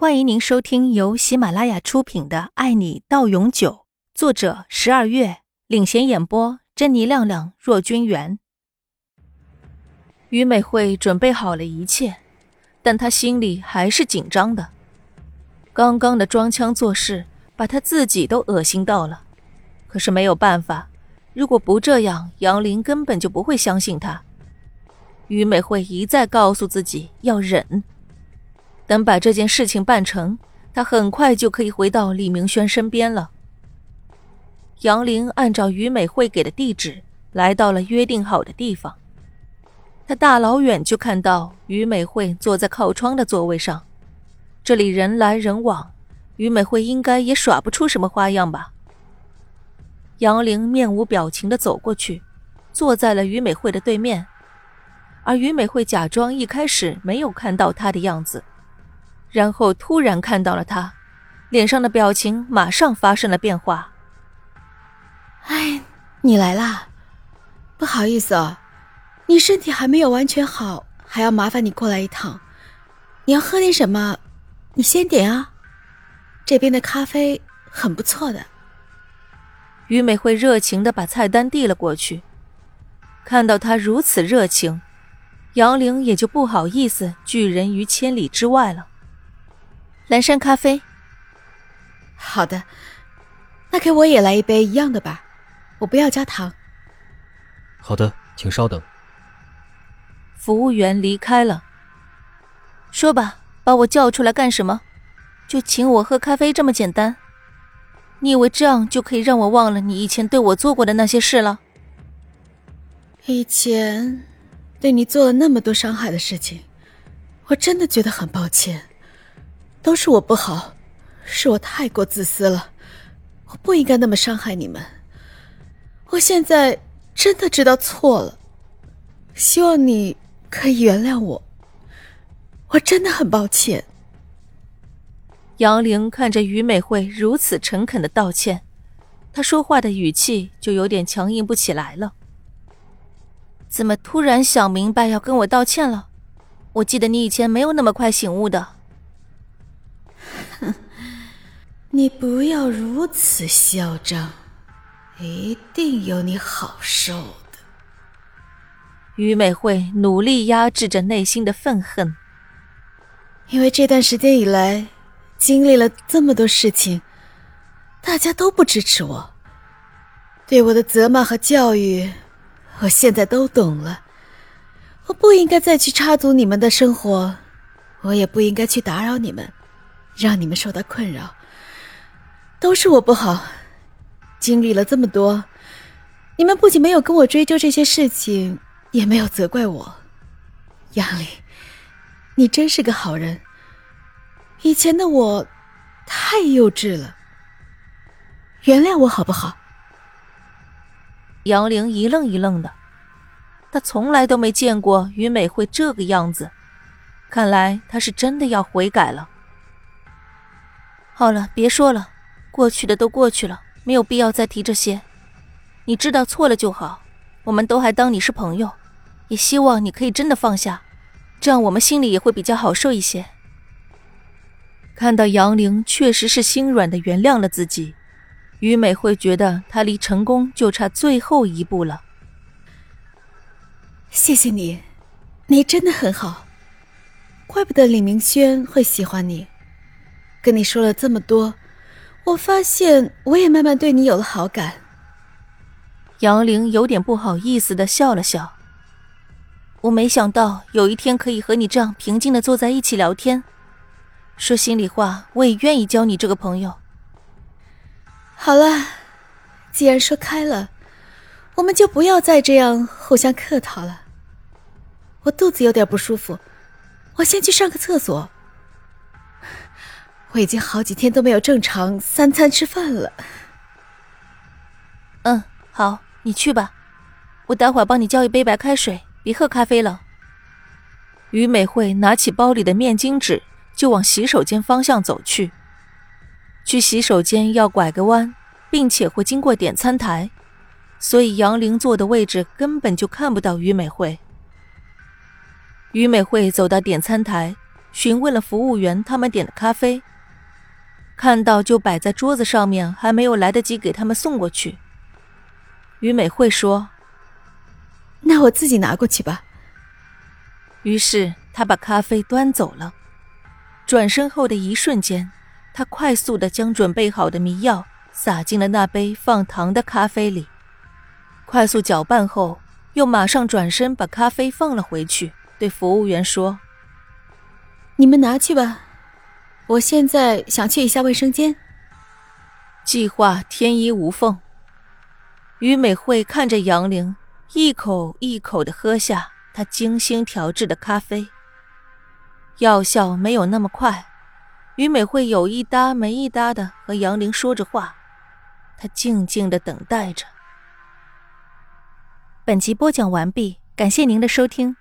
欢迎您收听由喜马拉雅出品的《爱你到永久》，作者十二月领衔演播，珍妮、亮亮、若君元。于美惠准备好了一切，但她心里还是紧张的。刚刚的装腔作势，把她自己都恶心到了。可是没有办法，如果不这样，杨林根本就不会相信她。于美惠一再告诉自己要忍。等把这件事情办成，他很快就可以回到李明轩身边了。杨林按照于美惠给的地址来到了约定好的地方。他大老远就看到于美惠坐在靠窗的座位上，这里人来人往，于美惠应该也耍不出什么花样吧。杨林面无表情的走过去，坐在了于美惠的对面，而于美惠假装一开始没有看到他的样子。然后突然看到了他，脸上的表情马上发生了变化。哎，你来啦！不好意思哦，你身体还没有完全好，还要麻烦你过来一趟。你要喝点什么？你先点啊。这边的咖啡很不错的。于美惠热情的把菜单递了过去。看到他如此热情，杨玲也就不好意思拒人于千里之外了。蓝山咖啡。好的，那给我也来一杯一样的吧，我不要加糖。好的，请稍等。服务员离开了。说吧，把我叫出来干什么？就请我喝咖啡这么简单？你以为这样就可以让我忘了你以前对我做过的那些事了？以前对你做了那么多伤害的事情，我真的觉得很抱歉。都是我不好，是我太过自私了，我不应该那么伤害你们。我现在真的知道错了，希望你可以原谅我。我真的很抱歉。杨玲看着于美惠如此诚恳的道歉，她说话的语气就有点强硬不起来了。怎么突然想明白要跟我道歉了？我记得你以前没有那么快醒悟的。你不要如此嚣张，一定有你好受的。于美惠努力压制着内心的愤恨，因为这段时间以来经历了这么多事情，大家都不支持我，对我的责骂和教育，我现在都懂了。我不应该再去插足你们的生活，我也不应该去打扰你们。让你们受到困扰，都是我不好。经历了这么多，你们不仅没有跟我追究这些事情，也没有责怪我。杨林，你真是个好人。以前的我太幼稚了，原谅我好不好？杨玲一愣一愣的，她从来都没见过于美会这个样子，看来她是真的要悔改了。好了，别说了，过去的都过去了，没有必要再提这些。你知道错了就好，我们都还当你是朋友，也希望你可以真的放下，这样我们心里也会比较好受一些。看到杨玲确实是心软的原谅了自己，于美会觉得她离成功就差最后一步了。谢谢你，你真的很好，怪不得李明轩会喜欢你。跟你说了这么多，我发现我也慢慢对你有了好感。杨玲有点不好意思的笑了笑。我没想到有一天可以和你这样平静的坐在一起聊天。说心里话，我也愿意交你这个朋友。好了，既然说开了，我们就不要再这样互相客套了。我肚子有点不舒服，我先去上个厕所。我已经好几天都没有正常三餐吃饭了。嗯，好，你去吧，我待会儿帮你叫一杯白开水，别喝咖啡了。于美惠拿起包里的面巾纸，就往洗手间方向走去。去洗手间要拐个弯，并且会经过点餐台，所以杨玲坐的位置根本就看不到于美惠。于美惠走到点餐台。询问了服务员他们点的咖啡。看到就摆在桌子上面，还没有来得及给他们送过去。于美惠说：“那我自己拿过去吧。”于是他把咖啡端走了。转身后的一瞬间，他快速的将准备好的迷药撒进了那杯放糖的咖啡里，快速搅拌后，又马上转身把咖啡放了回去，对服务员说：“你们拿去吧。”我现在想去一下卫生间。计划天衣无缝。于美惠看着杨玲，一口一口的喝下她精心调制的咖啡。药效没有那么快，于美惠有一搭没一搭的和杨玲说着话，她静静的等待着。本集播讲完毕，感谢您的收听。